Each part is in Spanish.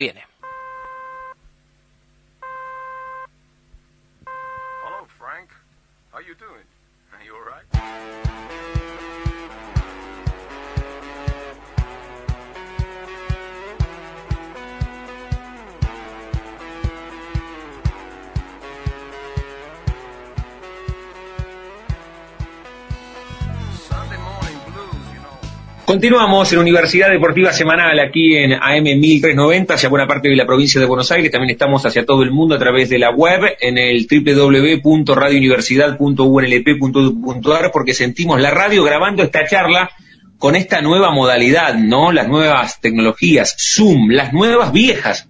Viene. Hello, Frank. How you doing? Are you all right? Continuamos en Universidad Deportiva Semanal aquí en AM 1390 hacia buena parte de la provincia de Buenos Aires. También estamos hacia todo el mundo a través de la web en el www.radiouniversidad.unlp.edu.ar porque sentimos la radio grabando esta charla con esta nueva modalidad, ¿no? Las nuevas tecnologías, Zoom, las nuevas viejas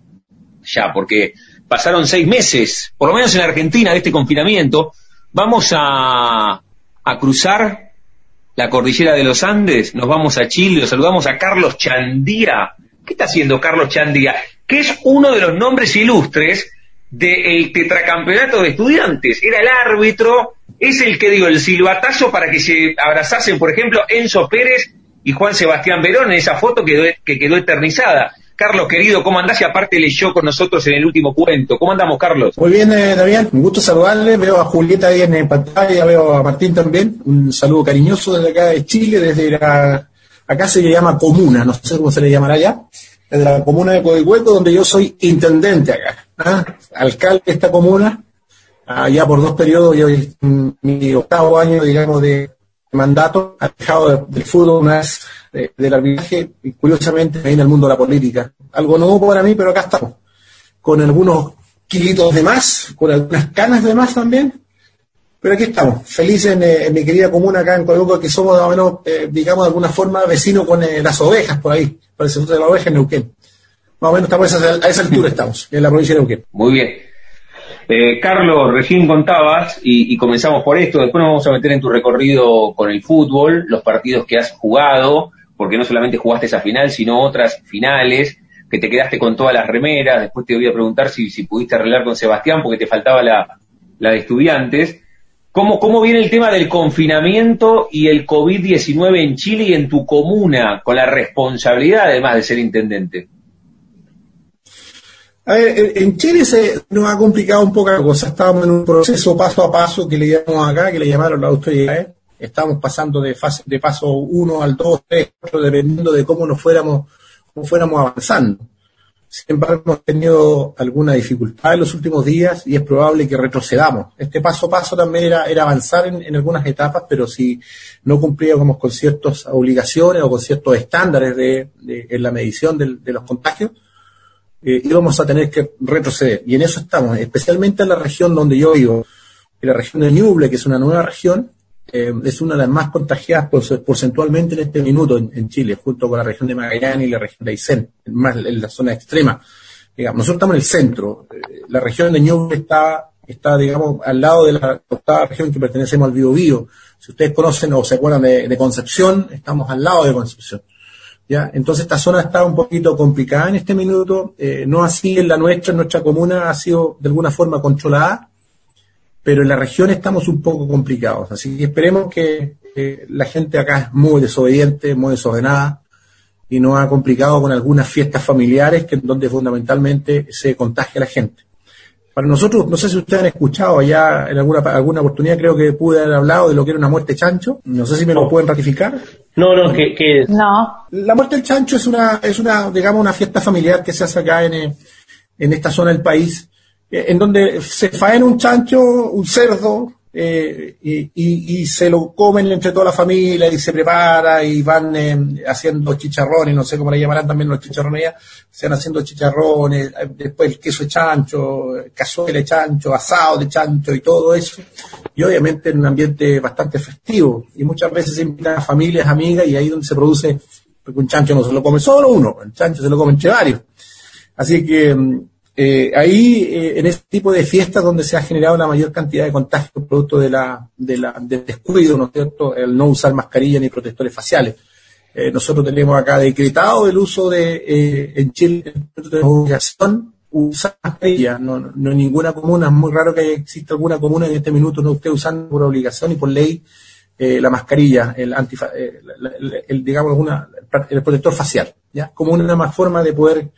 ya, porque pasaron seis meses, por lo menos en la Argentina, de este confinamiento. Vamos a, a cruzar la cordillera de los Andes, nos vamos a Chile, los saludamos a Carlos Chandía. ¿Qué está haciendo Carlos Chandía? Que es uno de los nombres ilustres del tetracampeonato de estudiantes. Era el árbitro, es el que dio el silbatazo para que se abrazasen, por ejemplo, Enzo Pérez y Juan Sebastián Verón en esa foto que quedó, que quedó eternizada. Carlos, querido, ¿cómo andás? Y aparte leyó con nosotros en el último cuento. ¿Cómo andamos, Carlos? Muy bien, eh, un gusto saludarle. Veo a Julieta ahí en pantalla, veo a Martín también. Un saludo cariñoso desde acá de Chile, desde la. Acá se le llama comuna, no sé cómo se le llamará allá. Desde la comuna de Coihueco, donde yo soy intendente acá. ¿ah? Alcalde de esta comuna, allá por dos periodos, yo en mi octavo año, digamos, de mandato, alejado de- del fútbol una vez de- del arbitraje, y curiosamente ahí en el mundo de la política. Algo nuevo para mí, pero acá estamos con algunos kilitos de más, con algunas canas de más también. Pero aquí estamos, felices en, eh, en mi querida comuna acá en Coihueco, que somos más o menos, eh, digamos, de alguna forma vecinos con eh, las ovejas por ahí, por el centro de la oveja en Neuquén. Más o menos estamos a esa, a esa altura estamos, en la provincia de Neuquén. Muy bien. Eh, Carlos, recién contabas, y, y comenzamos por esto, después nos vamos a meter en tu recorrido con el fútbol, los partidos que has jugado, porque no solamente jugaste esa final, sino otras finales, que te quedaste con todas las remeras, después te voy a preguntar si, si pudiste arreglar con Sebastián, porque te faltaba la, la de estudiantes. ¿Cómo, ¿Cómo viene el tema del confinamiento y el COVID-19 en Chile y en tu comuna, con la responsabilidad además de ser intendente? A ver, en- en Chile se nos ha complicado un poco la cosa. Estábamos en un proceso paso a paso que le llamamos acá, que le llamaron las autoridades. Estamos pasando de paso 1 al 2, 3, 4, dependiendo de cómo nos fuéramos, cómo fuéramos avanzando. Sin embargo, hemos tenido alguna dificultad en los últimos días y es probable que retrocedamos. Este paso a paso también era, avanzar en, algunas etapas, pero si no cumplíamos con ciertas obligaciones o con ciertos estándares de, de- en la medición de los contagios, eh, íbamos a tener que retroceder. Y en eso estamos, especialmente en la región donde yo vivo, en la región de Ñuble, que es una nueva región, eh, es una de las más contagiadas por- porcentualmente en este minuto en, Chile, junto con la región de Magallanes y la región de Aysén, más en la zona extrema. Digamos, nosotros estamos en el centro. eh, la región de Ñuble está, está, digamos, al lado de la octava región que pertenecemos al Biobío. Si ustedes conocen o se acuerdan de, de Concepción, estamos al lado de Concepción. ¿ya? Entonces esta zona está un poquito complicada en este minuto, eh, no así en la nuestra, en nuestra comuna ha sido de alguna forma controlada, pero en la región estamos un poco complicados, así que esperemos que eh, la gente acá es muy desobediente, muy desordenada y no ha complicado con algunas fiestas familiares que donde fundamentalmente se contagia la gente. Para nosotros, no sé si ustedes han escuchado allá en alguna, alguna oportunidad, creo que pude haber hablado de lo que era una muerte chancho. No sé si me lo pueden ratificar. No, no, que, que No, La muerte del chancho es una, es una, digamos, una fiesta familiar que se hace acá en, en esta zona del país, en donde se faena un chancho, un cerdo, eh, y, se lo comen entre toda la familia y se prepara y van eh, haciendo chicharrones, no sé cómo le llamarán también los chicharrones se van haciendo chicharrones, eh, después el queso de chancho, eh, cazuela de chancho, asado de chancho y todo eso, y obviamente en un ambiente bastante festivo, y muchas veces se invitan a familias, amigas, y ahí donde se produce, porque un chancho no se lo come solo uno, el chancho se lo come entre varios. Así que mm, eh, ahí, eh, en este tipo de fiestas donde se ha generado la mayor cantidad de contagios producto de la, de la, del descuido, ¿no es cierto?, el no usar mascarilla ni protectores faciales. Eh, nosotros tenemos acá decretado el uso de, eh, en Chile, tenemos obligación usar mascarilla, no, no, no ninguna comuna, es muy raro que exista alguna comuna en este minuto no esté usando por obligación y por ley la mascarilla, el, antifa, el, el, digamos, una, el protector facial, ¿ya? Como una más forma de poder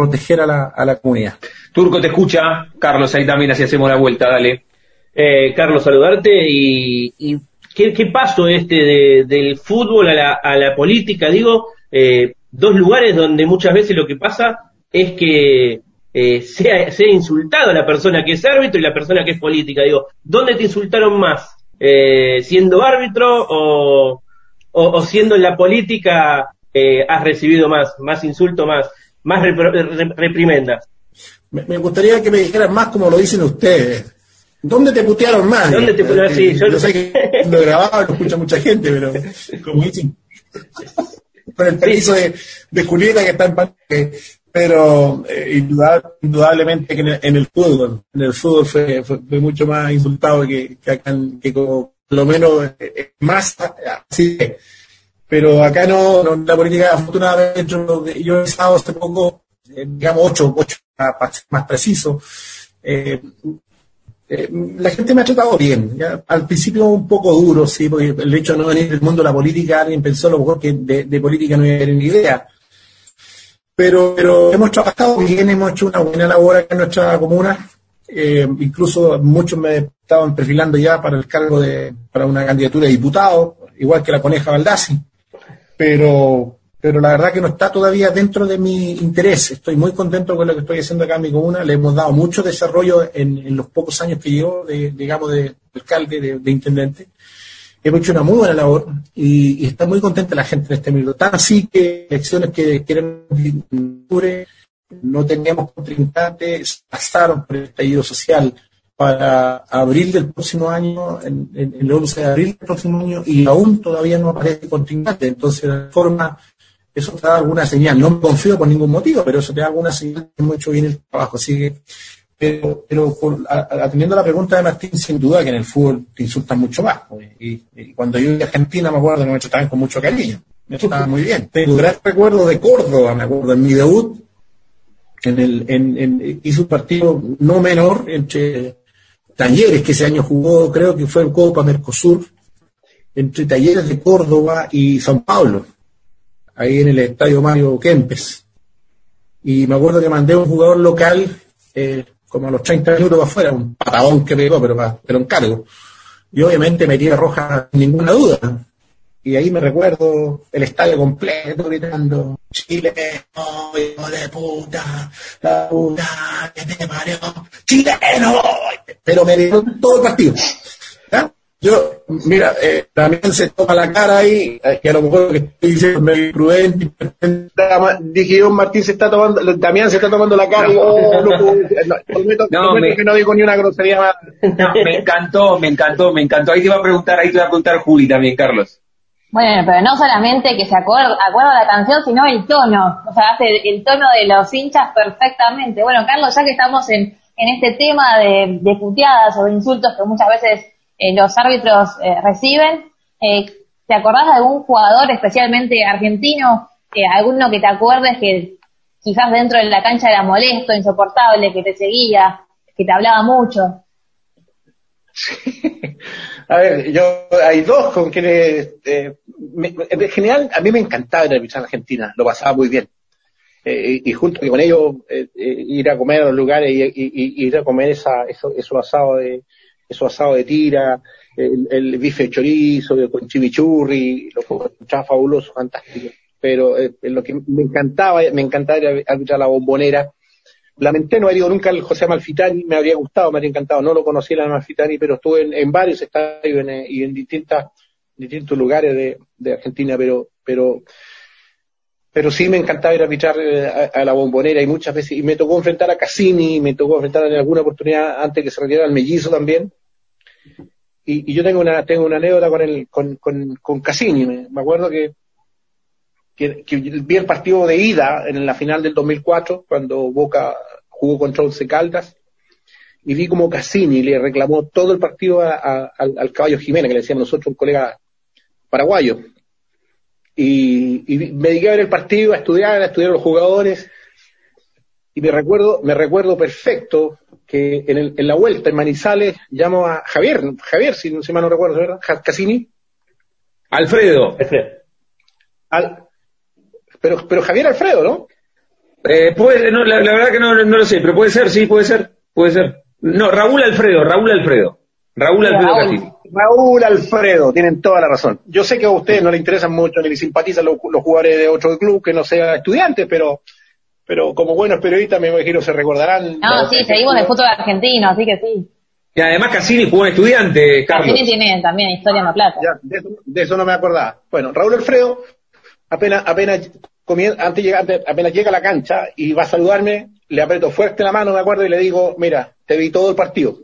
proteger a la, a la comunidad. Turco te escucha, Carlos, ahí también así hacemos la vuelta, dale. Eh, Carlos, saludarte y, y ¿qué, qué, paso este de, del fútbol a la, a la política, digo, eh, dos lugares donde muchas veces lo que pasa es que eh, sea, sea insultado la persona que es árbitro y la persona que es política. Digo, ¿dónde te insultaron más? Eh, ¿Siendo árbitro o, o, o, siendo en la política eh, has recibido más, más insulto, más, más reprimendas? Me, me, gustaría que me dijeran más como lo dicen ustedes. ¿Dónde te putearon más? ¿Dónde te putearon? Sí, yo, yo sé que lo grababa, lo escucha mucha gente, pero como dicen, con el permiso de, de Julieta que está en pantalla, pero eh, indudablemente que en el, en el, fútbol, en el fútbol fue, fue, fue mucho más insultado que, que acá, que como, por lo menos eh, más así. Pero acá no, no la política, afortunadamente, yo, yo he estado hace poco, eh, digamos, ocho, ocho más, más preciso. Eh, la gente me ha tratado bien. Al principio un poco duro, sí, porque el hecho de no venir del mundo de la política, alguien pensó a lo mejor que de, política no iba a tener ni idea pero, pero hemos trabajado bien, hemos hecho una buena labor acá en nuestra comuna. Eh, incluso muchos me estaban perfilando ya para el cargo de, para una candidatura de diputado, igual que la coneja Baldassi. Pero, pero la verdad que no está todavía dentro de mi interés. Estoy muy contento con lo que estoy haciendo acá en mi comuna. Le hemos dado mucho desarrollo en, los pocos años que llevo, de, digamos, de, de alcalde, de, de intendente hemos hecho una muy buena labor y, y, está muy contenta la gente en este minuto. Tan así que elecciones que quieren no teníamos contrincantes, pasaron por el estallido social para abril del próximo año, en, el 11 de abril del próximo año, y aún todavía no aparece contrincante. Entonces, de forma, eso te da alguna señal. No me confío por ningún motivo, pero eso te da alguna señal que hemos hecho bien el trabajo. Así pero, pero por, atendiendo a la pregunta de Martín, sin duda que en el fútbol te insultan mucho más. Y, y cuando yo iba a Argentina me acuerdo que me trataban con mucho cariño. Me trataban muy bien. Tengo gran recuerdo de Córdoba, me acuerdo, en mi debut, en el, en, en, hizo un partido no menor entre Talleres, que ese año jugó, creo que fue el Copa Mercosur, entre Talleres de Córdoba y San Pablo, ahí en el estadio Mario Kempes. Y me acuerdo que mandé a un jugador local, eh, como a los 30 minutos afuera, un patadón que pegó, pero, pero en cargo. Y obviamente metía roja sin ninguna duda. Y ahí me recuerdo el estadio completo gritando, Chile, oh, hijo de puta, la puta que te parió, chileno, pero me dieron todo el partido. ¿Ya? Yo, mira, eh, también se toma la cara ahí, que a lo mejor lo que estoy diciendo es medio prudente. Dije yo, Martín se está tomando, Damián se está tomando la cara. No, y, oh, no, prometo, no, prometo me, que no digo ni una grosería más. No, me encantó, me encantó, me encantó. Ahí te iba a preguntar, ahí te iba a preguntar Juli también, Carlos. Bueno, pero no solamente que se acuerda, acuerda la canción, sino el tono. O sea, hace el tono de los hinchas perfectamente. Bueno, Carlos, ya que estamos en, en este tema de, de puteadas o de insultos que muchas veces eh, los árbitros eh, reciben. Eh, ¿Te acordás de algún jugador, especialmente argentino, eh, alguno que te acuerdes que quizás dentro de la cancha era molesto, insoportable, que te seguía, que te hablaba mucho? A ver, yo hay dos con quienes, eh, me, en general, a mí me encantaba ir a en Argentina, lo pasaba muy bien. Eh, y, y junto con ellos eh, ir a comer a los lugares y, ir a comer esa, eso, eso asado de, eso asado de tira, el, el bife de chorizo, con chimichurri, lo encontraba fabuloso, fantástico. Pero eh, lo que me encantaba, me encantaba era arbitrar la bombonera. Lamenté no haber ido nunca al José Malfitani, me habría gustado, me habría encantado, no lo conocía el Malfitani, pero estuve en, varios estadios en, y en distintas, distintos lugares de, Argentina, pero, pero, pero sí me encantaba ir a arbitrar a, a, la bombonera y muchas veces, y me tocó enfrentar a Cassini, me tocó enfrentar en alguna oportunidad antes que se retirara el mellizo también, y, y, yo tengo una tengo una anécdota con el con, con, con Cassini. Me, acuerdo que, que, vi el partido de ida en la final del 2004 cuando Boca jugó contra Once Caldas y vi como Cassini le reclamó todo el partido a, a, al, al, caballo Jiménez que le decíamos nosotros un colega paraguayo y, y me dediqué a ver el partido a estudiar a estudiar a los jugadores y me recuerdo me recuerdo perfecto que en, el, en, la vuelta en Manizales llamo a Javier, Javier, si, si mal no recuerdo, ¿verdad? Cassini. Alfredo. Al, pero, pero Javier Alfredo, ¿no? Eh, puede, no, la, la verdad que no, no lo sé, pero puede ser, sí, puede ser, puede ser. No, Raúl Alfredo, Raúl Alfredo. Raúl Alfredo. Castillo. Raúl Alfredo, tienen toda la razón. Yo sé que a ustedes no le interesan mucho ni les simpatizan los, los jugadores de otro club que no sea estudiantes, pero pero como buenos periodistas me imagino se recordarán. No, sí, seguimos el fútbol argentino, así que sí. Y además Cassini jugó en estudiante, Carlos. Cassini tiene también historia en La Plata. Ya, de, eso, de eso no me acordaba. Bueno, Raúl Alfredo, apenas, apenas, antes llega, apenas llega a la cancha y va a saludarme, le aprieto fuerte la mano, me acuerdo, y le digo, mira, te vi todo el partido.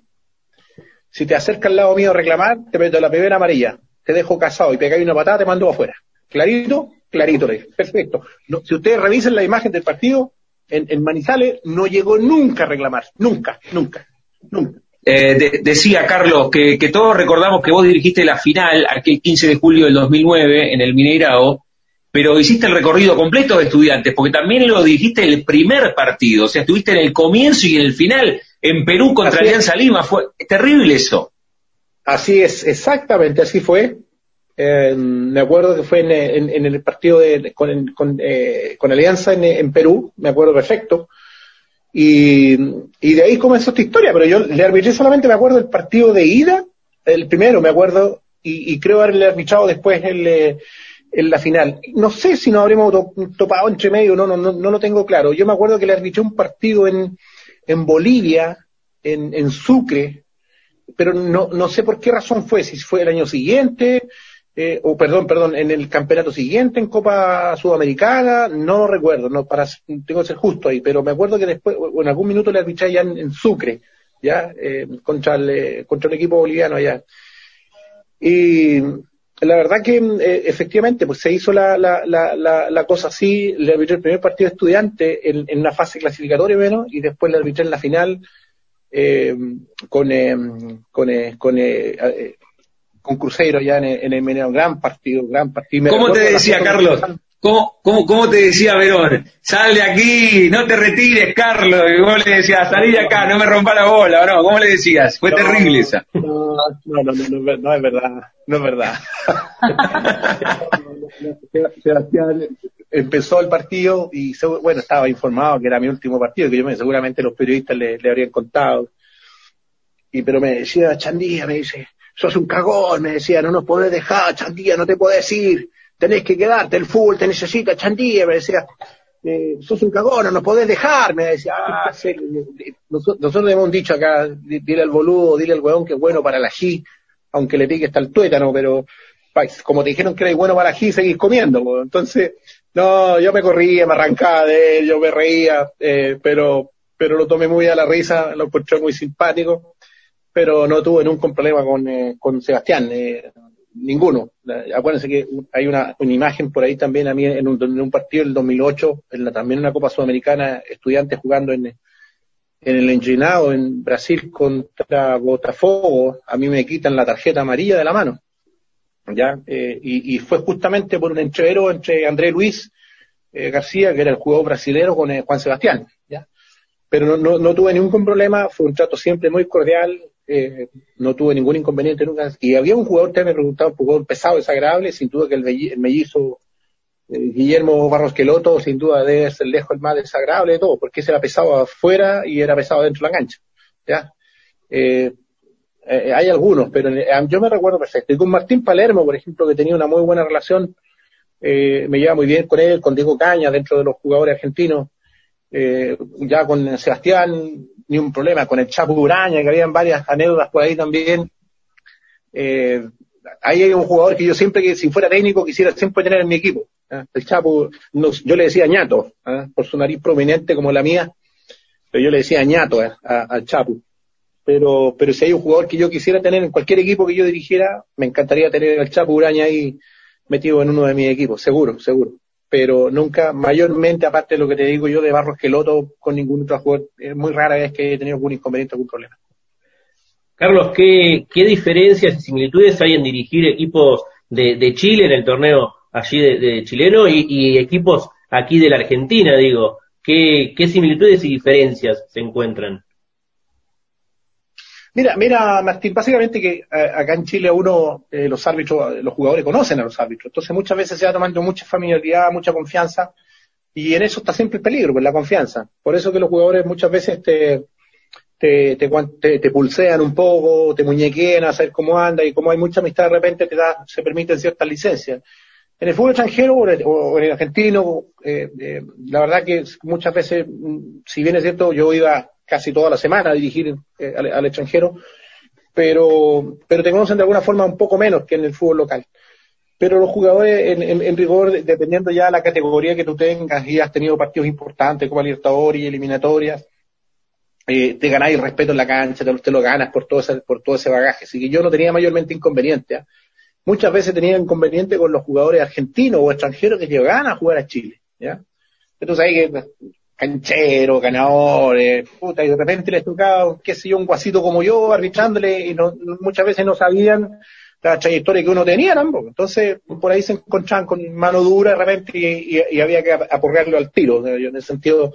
Si te acercas al lado mío a reclamar, te meto la primera amarilla, te dejo casado y pegáis una patada, te mando afuera. ¿Clarito? Clarito, le. Perfecto. No, si ustedes revisen la imagen del partido, en, en Manizales no llegó nunca a reclamar. Nunca, nunca, nunca. Eh, de- decía Carlos que, que todos recordamos que vos dirigiste la final aquel 15 de julio del 2009 en el Mineirao, pero hiciste el recorrido completo de estudiantes, porque también lo dirigiste el primer partido, o sea, estuviste en el comienzo y en el final, en Perú contra Así es. Alianza Lima, fue terrible eso. Así es, exactamente, así fue. Eh, me acuerdo que fue en, en- en el partido de, con, con, eh, con Alianza en, en Perú, me acuerdo perfecto. Y, y de ahí comenzó esta historia, pero yo le arbitré solamente, me acuerdo, el partido de ida, el primero, me acuerdo, y, y creo haberle arbitrado después el, eh, en la final. No sé si nos habremos to- topado entre medio, no, no, no, no lo tengo claro. Yo me acuerdo que le arbitré un partido en, en Bolivia, en, en Sucre, pero no, no sé por qué razón fue, si fue el año siguiente, eh, o perdón, perdón, en el campeonato siguiente en Copa Sudamericana, no lo recuerdo, no, para, tengo que ser justo ahí, pero me acuerdo que después, o en algún minuto le arbitré ya en, en Sucre, ya, eh, contra el, eh, contra el equipo boliviano allá. Y la verdad que eh, efectivamente, pues se hizo la, la, la, la, la cosa así, le arbitré el primer partido estudiante en, en una fase clasificatoria menos, y después le arbitré en la final, eh, con, eh, con, eh, con, eh, eh, con Cruzeiro ya en, el- en el. Gran partido, gran partido. ¿Cómo te decía, Carlos? ¿Cómo, cómo, cómo te decía Verón? Sal de aquí, no te retires, Carlos. Y vos le decías, salí de acá, no me rompa la bola, ¿o no? ¿Cómo le decías? Fue No, terrible esa. No, no, no, no, no, es- verdad, no es verdad. Sebastián empezó el partido y bueno, estaba informado que era mi último partido, que yo me, seguramente los periodistas le, le habrían contado. Y pero me decía, Chandía, me dice, sos un cagón, me decía, no nos podés dejar, Chandía, no te podés ir, tenés que quedarte, el fútbol te necesita, Chandía, me decía, eh, sos un cagón, no podés dejar, me decía, ah, sí, nosotros, nosotros hemos dicho acá, di- dile al boludo, dile al weón que es bueno para la G, aunque le pique hasta el tuétano, pero como te dijeron que eres bueno para la G, seguís comiendo, po. entonces, no, yo me corría, me arrancaba de él, yo me reía, eh, pero, pero lo tomé muy a la risa, lo encontré muy simpático, pero no tuve nunca un problema con, eh, con Sebastián, eh, ninguno. Acuérdense que hay una, una imagen por ahí también a mí en un, en un partido del 2008, en la, también una Copa Sudamericana, estudiantes jugando en, en el Enginado en Brasil contra Botafogo, a mí me quitan la tarjeta amarilla de la mano. ¿ya? Eh, y, y fue justamente por un entrevero entre André Luis eh, García, que era el jugador brasilero, con eh, Juan Sebastián. ¿ya? Pero no, no, no tuve ningún problema, fue un trato siempre muy cordial, eh, no tuve ningún inconveniente nunca. Y había un jugador que me preguntaba, un jugador pesado, desagradable, sin duda que el, mellizo eh, Guillermo Barros Queloto, sin duda debe ser lejos el más desagradable de todo, porque ese era pesado afuera y era pesado dentro de la cancha. ¿ya? Eh, eh, hay algunos, pero eh, yo me recuerdo perfecto. Y con Martín Palermo, por ejemplo, que tenía una muy buena relación, me lleva muy bien con él, con Diego Caña, dentro de los jugadores argentinos, eh, ya con Sebastián, ni un problema, con el Chapo Uraña, que habían varias anécdotas por ahí también. Eh, ahí hay un jugador que yo siempre, que si fuera técnico, quisiera siempre tener en mi equipo. ¿ah? El Chapo, no- yo le decía ñato, ¿ah? por su nariz prominente como la mía, pero yo le decía ñato ¿eh? al Chapo pero, pero si hay un jugador que yo quisiera tener en cualquier equipo que yo dirigiera, me encantaría tener al Chapo Uraña ahí metido en uno de mis equipos, seguro, seguro. Pero nunca, mayormente, aparte de lo que te digo yo de Barros Queloto, con ningún otro jugador, es muy rara vez que he tenido algún inconveniente, algún problema. Carlos, ¿qué, qué diferencias y similitudes hay en dirigir equipos de, de Chile en el torneo allí de, de chileno y, y equipos aquí de la Argentina, digo? ¿Qué, ¿Qué similitudes y diferencias se encuentran? Mira, mira, Martín, básicamente que eh, acá en Chile uno, eh, los árbitros, eh, los jugadores conocen a los árbitros, entonces muchas veces se va tomando mucha familiaridad, mucha confianza, Y en eso está siempre el peligro, pues la confianza. Por eso que los jugadores muchas veces te, te, te, te, te pulsean un poco, te muñequean a saber cómo anda y como hay mucha amistad de repente te da, se permiten ciertas licencias. En el fútbol extranjero o en el, argentino, eh, la verdad que muchas veces, mm, si bien es cierto, yo iba casi toda la semana dirigir eh, al, extranjero, pero, pero te conocen de alguna forma un poco menos que en el fútbol local. Pero los jugadores, en, en, rigor, dependiendo ya de la categoría que tú tengas y has tenido partidos importantes como Libertadores y eliminatorias, eh, te ganáis respeto en la cancha, te, te, lo ganas por todo, ese, por todo ese bagaje. Así que yo no tenía mayormente inconveniente. ¿eh? Muchas veces tenía inconveniente con los jugadores argentinos o extranjeros que llegaban a jugar a Chile. ¿ya? Entonces ahí cancheros, ganadores, puta, y de repente les tocaba, qué sé yo, un guasito como yo, arbitrándole, y no, muchas veces no sabían la trayectoria que uno tenía ambos. Entonces, por ahí se encontraban con mano dura de repente y, había que aporrearlo al tiro. Yo en el sentido,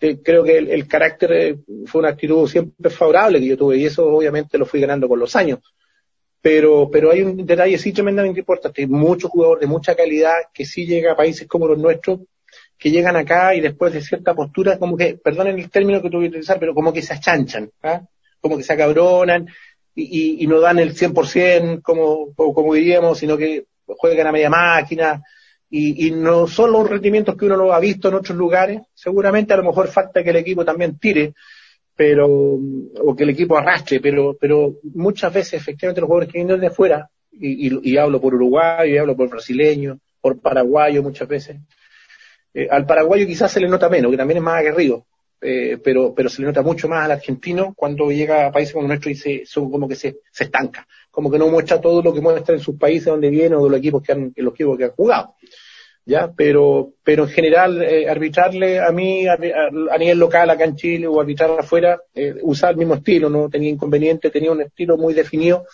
eh, creo que el, carácter eh, fue una actitud siempre favorable que yo tuve y eso obviamente lo fui ganando con los años. Pero, pero hay un detalle sí tremendamente importante. Muchos jugadores de mucha calidad que sí llega a países como los nuestros que llegan acá y después de cierta postura, como que, perdonen el término que tuve que utilizar, pero como que se achanchan, ¿ah? como que se acabronan y, no dan el 100% como, como, diríamos, sino que juegan a media máquina y, no son los rendimientos que uno lo ha visto en otros lugares. Seguramente a lo mejor falta que el equipo también tire, pero, o que el equipo arrastre, pero, pero muchas veces efectivamente los jugadores que vienen de afuera, y, y, y hablo por uruguayo, y hablo por brasileño, por paraguayo muchas veces, eh, al paraguayo quizás se le nota menos, que también es más aguerrido, eh, pero, pero se le nota mucho más al argentino cuando llega a países como nuestro y se, son como que se, se estanca, como que no muestra todo lo que muestra en sus países donde viene o de los equipos que han, los equipos que han jugado. Ya, pero, pero en general, eh, arbitrarle a mí, a, a, nivel local acá en Chile o arbitrar afuera, usar el mismo estilo, no tenía inconveniente, tenía un estilo muy definido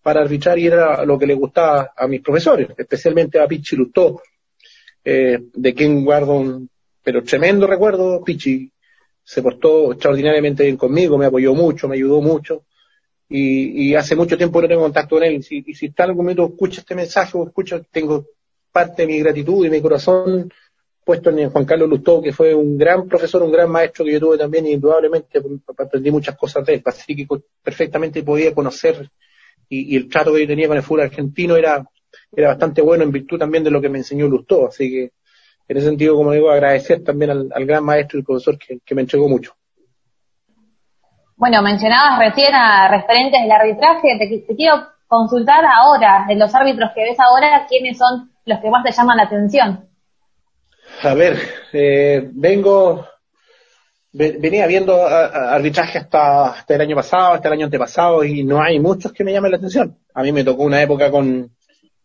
para arbitrar y era lo que le gustaba a mis profesores, especialmente a Pichi Lustó, eh, de quien guardo un, pero tremendo recuerdo, Pichi. Se portó extraordinariamente bien conmigo, me apoyó mucho, me ayudó mucho, y, y hace mucho tiempo no tengo contacto con él, y si, y si está en algún momento escucha este mensaje o escucha, tengo parte de mi gratitud y mi corazón puesto en Juan Carlos Lustó, que fue un gran profesor, un gran maestro que yo tuve también, y indudablemente aprendí muchas cosas de él, así que perfectamente podía conocer, y, y el trato que yo tenía con el fútbol argentino era era bastante bueno en virtud también de lo que me enseñó Lustó. Así que, en ese sentido, como digo, agradecer también al, al gran maestro y profesor que, que, me entregó mucho. Bueno, mencionabas recién a referentes del arbitraje. Te, te, quiero consultar ahora, de los árbitros que ves ahora, ¿quiénes son los que más te llaman la atención? A ver, eh, vengo, venía viendo arbitraje hasta, hasta el año pasado, hasta el año antepasado, y no hay muchos que me llamen la atención. A mí me tocó una época con,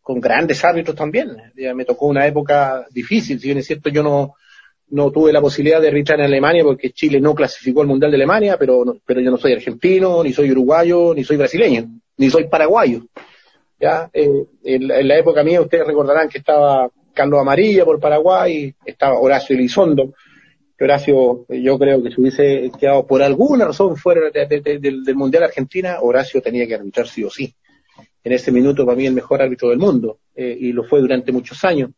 con grandes árbitros también. Me tocó una época difícil, si bien es cierto yo no, no tuve la posibilidad de arbitrar en Alemania porque Chile no clasificó al Mundial de Alemania, pero, no, pero yo no soy argentino, ni soy uruguayo, ni soy brasileño, ni soy paraguayo. Ya, eh, en, en, la época mía ustedes recordarán que estaba Carlos Amarilla por Paraguay, estaba Horacio Elizondo, Horacio yo creo que si hubiese quedado por alguna razón fuera de, de, de, del, del Mundial Argentina, Horacio tenía que arbitrar sí o sí en ese minuto para mí el mejor árbitro del mundo, eh, y lo fue durante muchos años.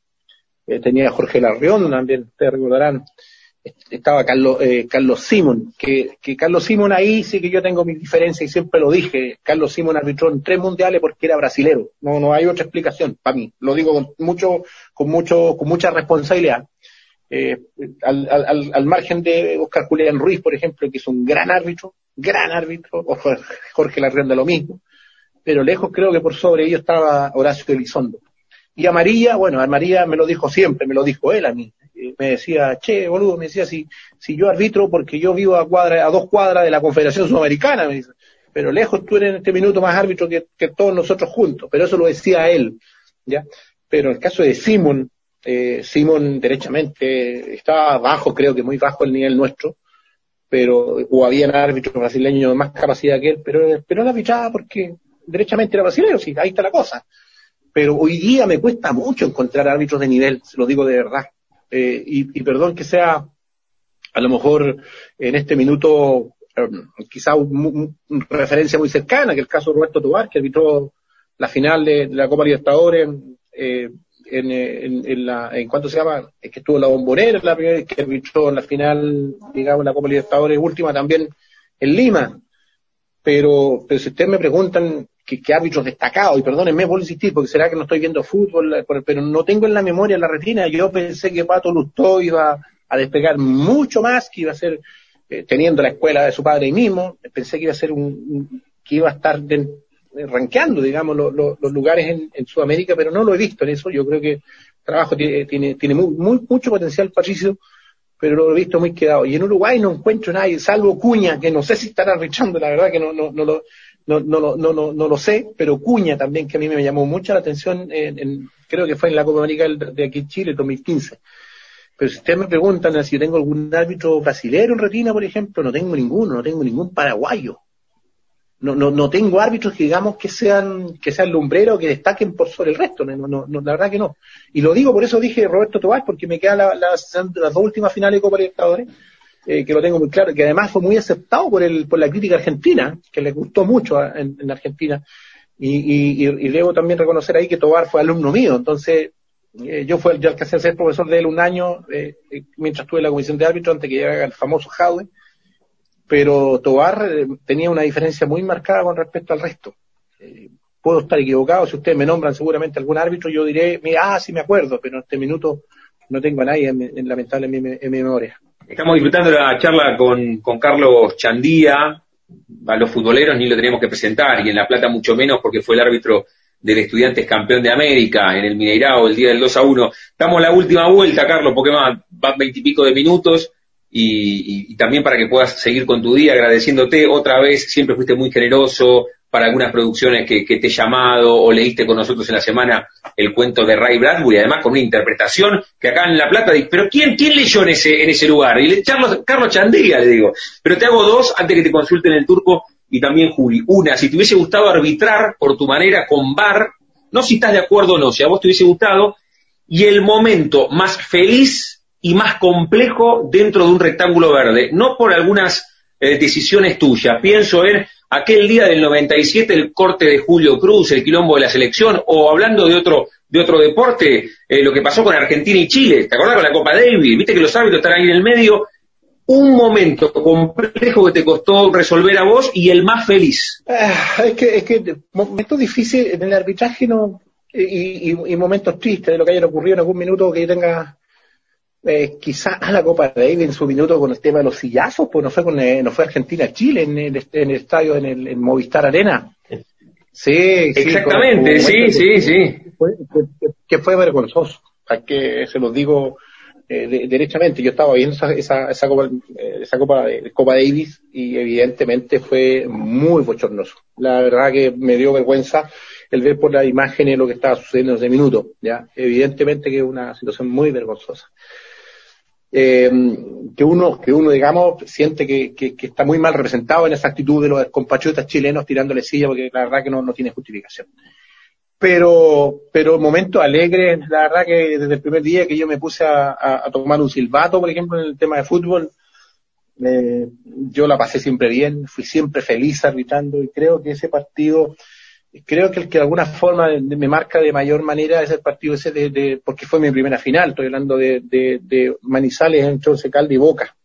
Eh, tenía a Jorge Larrión, también ustedes recordarán, estaba Carlos, eh, Carlos Simón, que, Carlos Simón ahí sí que yo tengo mi diferencia y siempre lo dije, Carlos Simón arbitró en tres mundiales porque era brasilero, no, no hay otra explicación para mí, lo digo con mucho, con mucho, con mucha responsabilidad. Eh, al, margen de Oscar Julián Ruiz, por ejemplo, que es un gran árbitro, gran árbitro, o Jorge Larrión de lo mismo, pero lejos creo que por sobre ello estaba Horacio Elizondo. Y Amarilla, bueno, Amarilla me lo dijo siempre, me lo dijo él a mí. Me decía, che, boludo, me decía, si, si yo arbitro porque yo vivo a cuadra, a dos cuadras de la Confederación Sudamericana, me dice, pero lejos tú eres en este minuto más árbitro que, que todos nosotros juntos, pero eso lo decía él, ¿ya? Pero en el caso de Simon, eh, Simon derechamente estaba bajo, creo que muy bajo el nivel nuestro, pero, o había árbitros brasileños de más capacidad que él, pero, pero la arbitraba porque derechamente era brasileño, sí, ahí está la cosa. Pero hoy día me cuesta mucho encontrar árbitros de nivel, se lo digo de verdad. Eh, y, perdón que sea a lo mejor en este minuto eh, quizá una un referencia muy cercana, que el caso de Roberto Tobar, que arbitró la final de, la Copa Libertadores, eh, en la, en cuanto se llama, es que estuvo la bombonera, la primera vez que arbitró en la final, digamos, la Copa Libertadores última también en Lima. Pero, pero si ustedes me preguntan qué, qué árbitros destacados, y perdónenme por insistir, porque será que no estoy viendo fútbol, pero no tengo en la memoria, en la retina, yo pensé que Pato Lustó iba a despegar mucho más, que iba a ser, eh, teniendo la escuela de su padre ahí mismo, pensé que iba a ser un, que iba a estar rankeando, digamos, lo- lo- los lugares en, Sudamérica, pero no lo he visto en eso. Yo creo que el trabajo tiene, tiene, tiene muy, muy- mucho potencial, Patricio, pero lo he visto muy quedado. Y en Uruguay no encuentro nadie, salvo Cuña, que no sé si estará arbitrando, la verdad que no, no, no lo, no, no, lo- no, no, no lo sé, pero Cuña también, que a mí me llamó mucho la atención, en, creo que fue en la Copa América de aquí en Chile, 2015. Pero si ustedes me preguntan si tengo algún árbitro brasilero en retina, por ejemplo, no tengo ninguno, no tengo ningún paraguayo. No, no, no tengo árbitros que digamos que sean, que sean lumbreros, que destaquen por sobre el resto. No, no, no, la verdad que no. Y lo digo, por eso dije Roberto Tobar, porque me quedan la- las dos últimas finales de Copa Libertadores, eh, que lo tengo muy claro, que además fue muy aceptado por el, por la crítica argentina, que le gustó mucho en, en Argentina. Y, y, y, debo también reconocer ahí que Tobar fue alumno mío, entonces eh, yo fue, yo alcancé a ser profesor de él un año eh, eh, mientras estuve en la comisión de árbitro antes que llegara el famoso Jaude, pero Tobar tenía una diferencia muy marcada con respecto al resto. Puedo estar equivocado, si ustedes me nombran seguramente algún árbitro, yo diré, ah, sí me acuerdo, pero en este minuto no tengo a nadie en, en lamentable en mi, en mi memoria. Estamos disfrutando la charla con, con Carlos Chandía. A los futboleros ni lo tenemos que presentar, y en La Plata mucho menos porque fue el árbitro del Estudiantes campeón de América en el Mineirao el día del 2 a 1. Estamos en la última vuelta, Carlos, porque van, van veintipico de minutos. Y también para que puedas seguir con tu día, agradeciéndote otra vez, siempre fuiste muy generoso para algunas producciones que, que te he llamado o leíste con nosotros en la semana el cuento de Ray Bradbury, además con una interpretación que acá en La Plata, pero ¿quién, quién leyó en ese, en ese lugar? Y le, Carlos, Carlos Chandía, le digo. Pero te hago dos antes que te consulten el turco y también Juli. Una, si te hubiese gustado arbitrar por tu manera con VAR, no si estás de acuerdo o no, si a vos te hubiese gustado, y el momento más feliz y más complejo dentro de un rectángulo verde, no por algunas eh, decisiones tuyas. Pienso en aquel día del 97, el corte de Julio Cruz, el quilombo de la selección, o hablando de otro de otro deporte, eh, lo que pasó con Argentina y Chile. ¿Te acordás con la Copa Davis? Viste que los árbitros están ahí en el medio. Un momento complejo que te costó resolver a vos y el más feliz. Ah, es que, es que momentos difíciles en el arbitraje no, y, momentos tristes de lo que haya ocurrido en algún minuto que tenga eh, quizás a la Copa Davis en su minuto con el tema de los sillazos, pues no fue con eh, no fue Argentina-Chile en el, en el estadio, en el en Movistar Arena. Sí, sí, Exactamente, sí, momento sí, que- sí. fue- que, que fue vergonzoso. Hay que se los digo eh, de- derechamente. Yo estaba viendo esa, esa, esa Copa, eh, esa Copa, Copa Davis y evidentemente fue muy bochornoso. La verdad que me dio vergüenza el ver por las imágenes lo que estaba sucediendo en ese minuto. Ya, evidentemente que es una situación muy vergonzosa. Eh, que uno, que uno, digamos, siente que, que, está muy mal representado en esa actitud de los compatriotas chilenos tirándole silla, porque la verdad que no, no tiene justificación. Pero pero momentos alegres, la verdad que desde el primer día que yo me puse a, a- a tomar un silbato, por ejemplo, en el tema de fútbol, eh, yo la pasé siempre bien, fui siempre feliz arbitrando y creo que ese partido, creo que el que de alguna forma me marca de mayor manera es el partido ese de, de- porque fue mi primera final, estoy hablando de, de, de Manizales entre Once Caldas y Boca.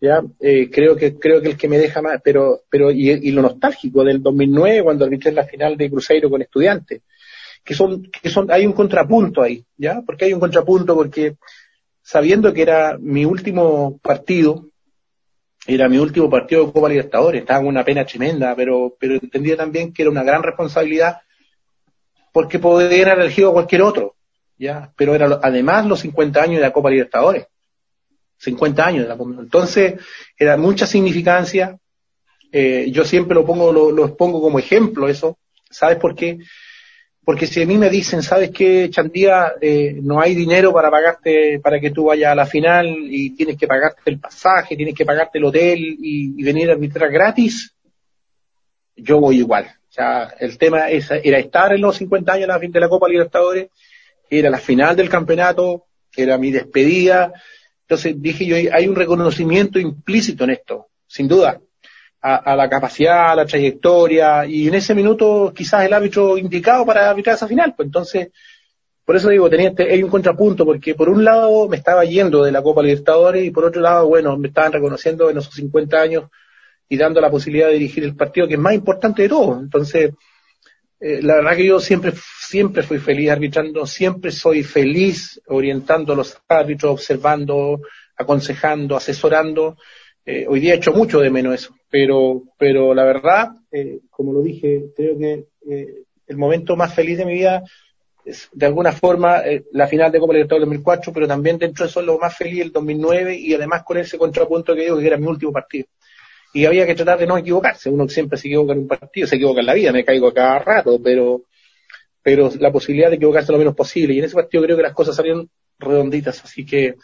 ya Eh, creo que creo que el que me deja más pero pero y, y lo nostálgico del 2009 cuando arbitré la final de Cruzeiro con estudiantes que son que son hay un contrapunto ahí ya porque hay un contrapunto porque sabiendo que era mi último partido era mi último partido de Copa Libertadores estaba en una pena tremenda pero pero entendía también que era una gran responsabilidad porque podía haber elegido cualquier otro ya pero era además los 50 años de la Copa Libertadores 50 años de la Copa. Entonces era mucha significancia eh, yo siempre lo pongo lo, lo pongo como ejemplo eso sabes por qué porque si a mí me dicen, ¿sabes qué, Chandía? Eh, no hay dinero para pagarte, para que tú vayas a la final y tienes que pagarte el pasaje, tienes que pagarte el hotel y, venir a arbitrar gratis, yo voy igual. O sea, el tema es, era estar en los 50 años de la, de la Copa Libertadores, era la final del campeonato, era mi despedida. Entonces dije yo, hay un reconocimiento implícito en esto, sin duda a, a la capacidad, a la trayectoria, y en ese minuto quizás el árbitro indicado para arbitrar esa final. Pues entonces, por eso digo, tenía este, hay un contrapunto, porque por un lado me estaba yendo de la Copa Libertadores y por otro lado, bueno, me estaban reconociendo en esos 50 años y dando la posibilidad de dirigir el partido, que es más importante de todo. Entonces, eh, la verdad que yo siempre, siempre fui feliz arbitrando, siempre soy feliz orientando a los árbitros, observando, aconsejando, asesorando. Eh, hoy día he hecho mucho de menos eso, pero, pero la verdad, eh, como lo dije, creo que el momento más feliz de mi vida es, de alguna forma, la final de Copa Libertadores 2004, pero también dentro de eso lo más feliz el 2009 y además con ese contrapunto que digo que era mi último partido y había que tratar de no equivocarse. Uno siempre se equivoca en un partido, se equivoca en la vida, me caigo cada rato, pero, pero la posibilidad de equivocarse lo menos posible. Y en ese partido creo que las cosas salieron redonditas, así que,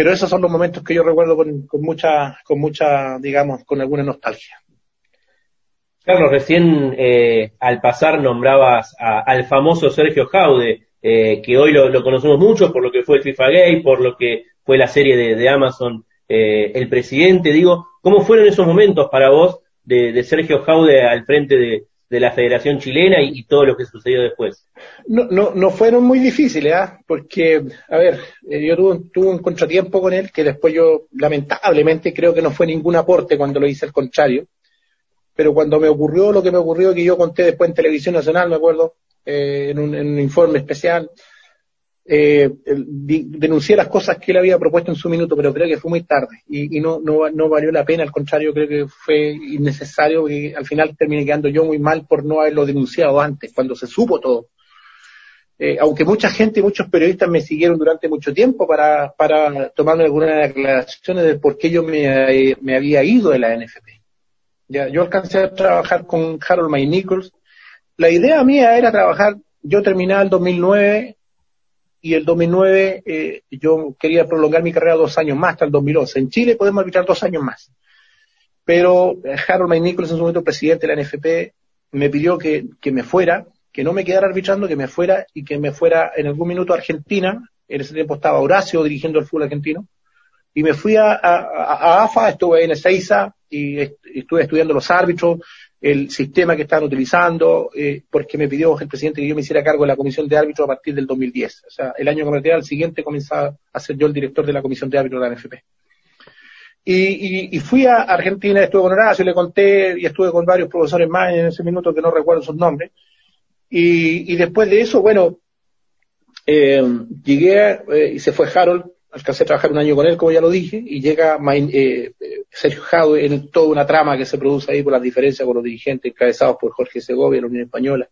pero esos son los momentos que yo recuerdo con, mucha, con mucha, digamos, con alguna nostalgia. Carlos, recién eh, al pasar nombrabas al famoso Sergio Jaude, eh, que hoy lo, conocemos mucho por lo que fue el FIFA Gay, por lo que fue la serie de, de Amazon eh, el presidente, digo, ¿cómo fueron esos momentos para vos de, Sergio Jaude al frente de, la Federación Chilena y, todo lo que sucedió después? No, no, no fueron muy difíciles, ¿ah? porque, a ver, eh, yo tuve, tuve, un contratiempo con él que después yo, lamentablemente, creo que no fue ningún aporte cuando lo hice al contrario, pero cuando me ocurrió lo que me ocurrió, que yo conté después en Televisión Nacional, me acuerdo, eh, en, un, informe especial, eh, denuncié las cosas que él había propuesto en su minuto, pero creo que fue muy tarde y, no, no, no, valió la pena, al contrario, creo que fue innecesario y al final terminé quedando yo muy mal por no haberlo denunciado antes, cuando se supo todo. Eh, aunque mucha gente, muchos periodistas me siguieron durante mucho tiempo para, para tomarme algunas declaraciones de por qué yo me, me había ido de la NFP. Ya, yo alcancé a trabajar con Harold May Nichols. La idea mía era trabajar, yo terminaba el 2009 y el 2009 eh, yo quería prolongar mi carrera dos años más, hasta el 2011. En Chile podemos arbitrar dos años más. Pero eh, Harold May Nichols, en su momento presidente de la NFP, me pidió que, que me fuera, que no me quedara arbitrando, que me fuera y que me fuera en algún minuto a Argentina. En ese tiempo estaba Horacio dirigiendo el fútbol argentino. Y me fui a, a, AFA, estuve en Ezeiza y estuve estudiando los árbitros, el sistema que estaban utilizando, eh, porque me pidió el presidente que yo me hiciera cargo de la comisión de árbitros a partir del 2010. O sea, el año que me al siguiente comenzaba a ser yo el director de la comisión de árbitros de la NFP. Y, fui a Argentina, estuve con Horacio, le conté, y estuve con varios profesores más en ese minuto que no recuerdo sus nombres. Y, y después de eso, bueno, eh, llegué eh, y se fue Harold, alcancé a trabajar un año con él, como ya lo dije, y llega eh, Sergio Jaude en toda una trama que se produce ahí por las diferencias con los dirigentes encabezados por Jorge Segovia, la Unión Española,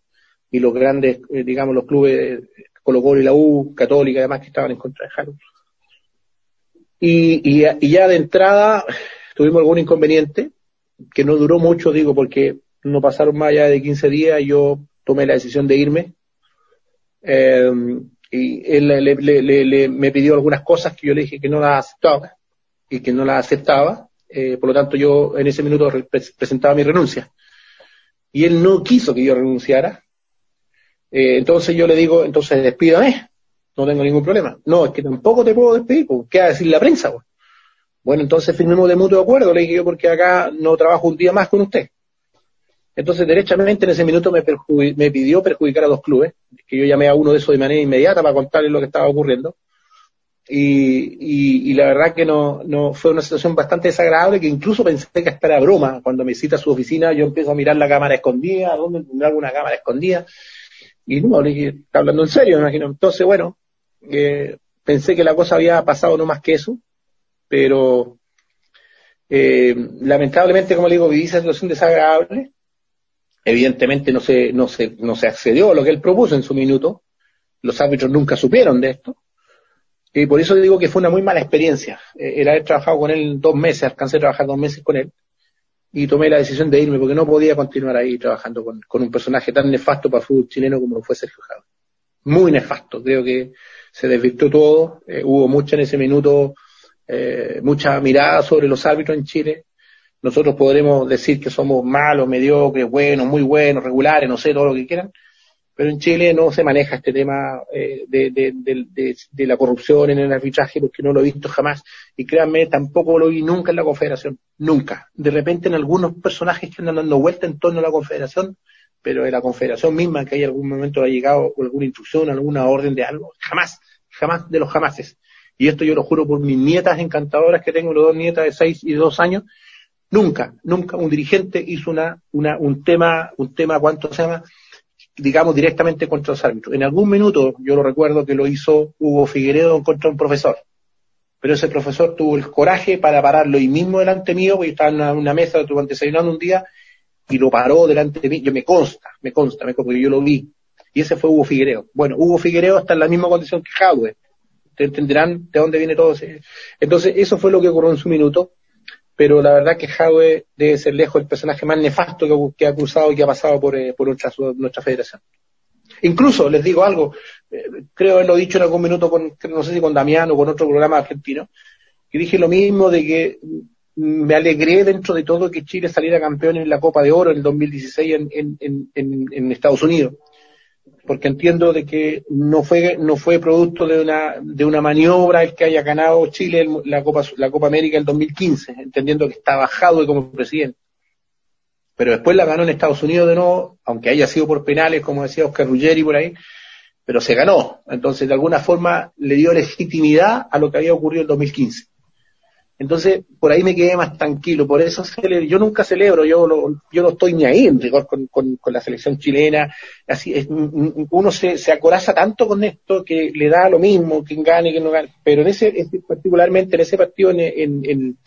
y los grandes, eh, digamos, los clubes Colo Colo y la U, Católica, además, que estaban en contra de Harold. Y, y, ya de entrada tuvimos algún inconveniente, que no duró mucho, digo, porque no pasaron más allá de 15 días y yo tomé la decisión de irme. Eh, y él le, me pidió algunas cosas que yo le dije que no las aceptaba y que no las aceptaba, eh, por lo tanto yo en ese minuto presentaba mi renuncia. Y él no quiso que yo renunciara, eh, entonces yo le digo, entonces despídame, no tengo ningún problema. No, es que tampoco te puedo despedir, ¿qué va a decir la prensa? Bueno, entonces firmemos de mutuo acuerdo, le dije yo, porque acá no trabajo un día más con usted. Entonces, derechamente en ese minuto me, me pidió perjudicar a dos clubes, que yo llamé a uno de esos de manera inmediata para contarle lo que estaba ocurriendo. Y, la verdad que no, no fue una situación bastante desagradable que incluso pensé que hasta era broma. Cuando me cita a su oficina, yo empiezo a mirar la cámara escondida, ¿dónde tendrá alguna cámara escondida? Y no, le dije, está hablando en serio, me imagino. Entonces, bueno, eh, pensé que la cosa había pasado no más que eso, pero eh, lamentablemente, como le digo, viví esa situación desagradable Evidentemente no se, no se, no se accedió a lo que él propuso en su minuto. Los árbitros nunca supieron de esto. Y por eso digo que fue una muy mala experiencia. Eh, el haber trabajado con él dos meses, alcancé a trabajar dos meses con él. Y tomé la decisión de irme porque no podía continuar ahí trabajando con, con un personaje tan nefasto para el fútbol chileno como lo fue Sergio Jado. Muy nefasto. Creo que se desvirtuó todo. Eh, hubo mucha en ese minuto, eh, mucha mirada sobre los árbitros en Chile nosotros podremos decir que somos malos, mediocres, buenos, muy buenos, regulares, no sé, todo lo que quieran, pero en Chile no se maneja este tema eh, de, la corrupción en el arbitraje porque no lo he visto jamás y créanme, tampoco lo vi nunca en la confederación, nunca. De repente en algunos personajes que andan dando vuelta en torno a la confederación pero de la confederación misma que hay algún momento ha llegado alguna instrucción, alguna orden de algo, jamás, jamás de los jamases. Y esto yo lo juro por mis nietas encantadoras que tengo, los dos nietas de seis y dos años, nunca, nunca un dirigente hizo una, una, un tema, un tema, ¿cuánto se llama? digamos, directamente contra los árbitros. En algún minuto, yo lo recuerdo que lo hizo Hugo Figueredo contra un profesor, pero ese profesor tuvo el coraje para pararlo y mismo delante mío, porque estaba en una, mesa, estuvo desayunando un día, y lo paró delante de mí, yo me consta, me consta, me consta, porque yo lo vi, y ese fue Hugo Figueredo. Bueno, Hugo Figueredo está en la misma condición que Jadwe, entenderán de dónde viene todo ese. Entonces, eso fue lo que ocurrió en su minuto, pero la verdad que Jadwe debe ser lejos el personaje más nefasto que, ha cruzado y que ha pasado por, eh, por nuestra, federación. Incluso, les digo algo, eh, creo haberlo dicho en algún minuto con, no sé si con Damián o con otro programa argentino, que dije lo mismo de que me alegré dentro de todo que Chile saliera campeón en la Copa de Oro en el 2016 en, en, en, en Estados Unidos. Porque entiendo de que no fue, no fue producto de una, de una maniobra el que haya ganado Chile la Copa, la Copa América en el 2015, entendiendo que está bajado como presidente pero después la ganó en Estados Unidos de nuevo, aunque haya sido por penales, como decía Oscar Ruggeri por ahí, pero se ganó. Entonces, de alguna forma, le dio legitimidad a lo que había ocurrido en 2015. Entonces, por ahí me quedé más tranquilo. Por eso yo nunca celebro, yo, yo no estoy ni ahí en rigor con, la selección chilena. Así es, uno se, se acoraza tanto con esto que le da lo mismo, quien gane, quien no gane. Pero en ese, particularmente en ese partido en, en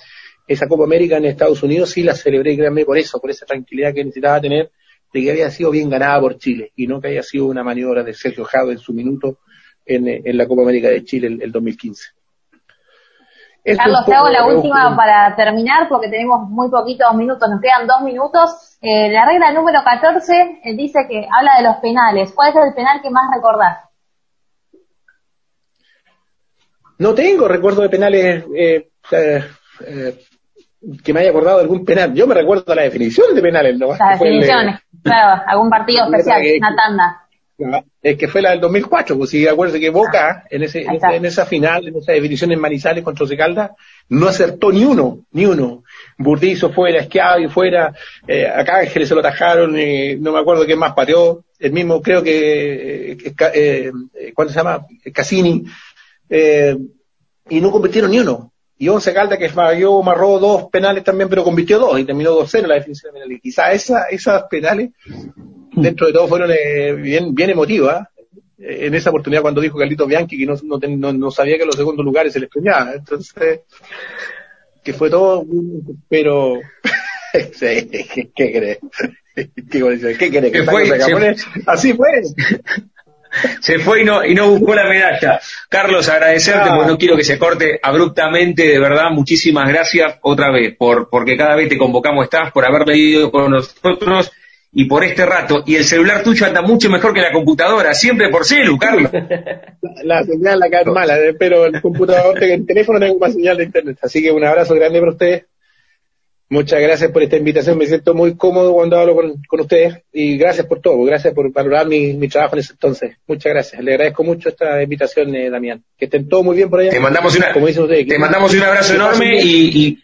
esa Copa América en Estados Unidos sí la celebré, créanme, por eso, por esa tranquilidad que necesitaba tener de que había sido bien ganada por Chile y no que haya sido una maniobra de Sergio Jado en su minuto en, en la Copa América de Chile el, el 2015. Carlos, te hago la última para terminar porque tenemos muy poquitos minutos, nos quedan dos minutos. Eh, la regla número 14 eh, dice que habla de los penales. ¿Cuál es el penal que más recordás? No tengo recuerdo de penales eh, eh que me haya acordado de algún penal. Yo me recuerdo la definición de penales, ¿no? Las definiciones, claro, algún partido especial, una tanda. Es que fue la del 2004, pues si acuérdense que Boca, en, ese, en, esa, final, en esa definición en Manizales contra Secalda, no acertó ni uno, ni uno. Burdizo fuera, y fuera, eh, acá Ángeles se lo atajaron, eh, no me acuerdo quién más pateó, el mismo, creo que, eh, eh ¿cuánto se llama? Cassini, eh, y no convirtieron ni uno y Once Calda que falló, marró dos penales también, pero convirtió dos y terminó 2-0 la definición de penales. Quizás esa, esas penales, dentro de todo, fueron eh, bien, bien emotivas. Eh, en esa oportunidad cuando dijo Carlito Bianchi que no, no, no, sabía que los segundos lugares se les premiaba. Entonces, que fue todo, pero, ¿qué, crees? ¿Qué, ¿Qué crees? ¿Que fue, Así fue se fue y no, y no buscó la medalla. Carlos, agradecerte, porque no quiero que se corte abruptamente, de verdad, muchísimas gracias otra vez, por, porque cada vez te convocamos estás, por haber leído con nosotros y por este rato. Y el celular tuyo anda mucho mejor que la computadora, siempre por celu, Carlos. La, señal la cae mala, eh, pero el computador, el teléfono tengo más señal de internet. Así que un abrazo grande para ustedes. Muchas gracias por esta invitación, me siento muy cómodo cuando hablo con, ustedes y gracias por todo, gracias por valorar mi, mi, trabajo en ese entonces. Muchas gracias, le agradezco mucho esta invitación, eh, Damián. Que estén todos muy bien por allá. Te mandamos, una, como dicen ustedes, te mandamos un abrazo enorme y, y,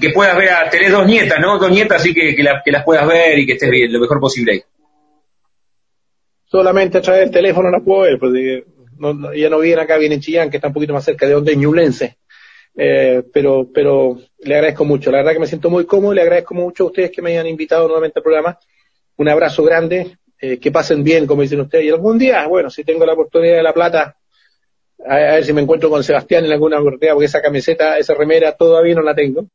que puedas ver, a, tenés dos nietas, ¿no? Dos nietas, así que, que, las puedas ver y que estés bien, lo mejor posible ahí. Solamente a través del teléfono no puedo ver, porque no, ya no vienen acá, vienen Chillán, que está un poquito más cerca de donde es. Eh, pero, pero le agradezco mucho. La verdad que me siento muy cómodo. Le agradezco mucho a ustedes que me hayan invitado nuevamente al programa. Un abrazo grande. Eh, que pasen bien, como dicen ustedes. Y algún día, bueno, si tengo la oportunidad de La Plata, a, ver si me encuentro con Sebastián en alguna oportunidad, porque esa camiseta, esa remera, todavía no la tengo.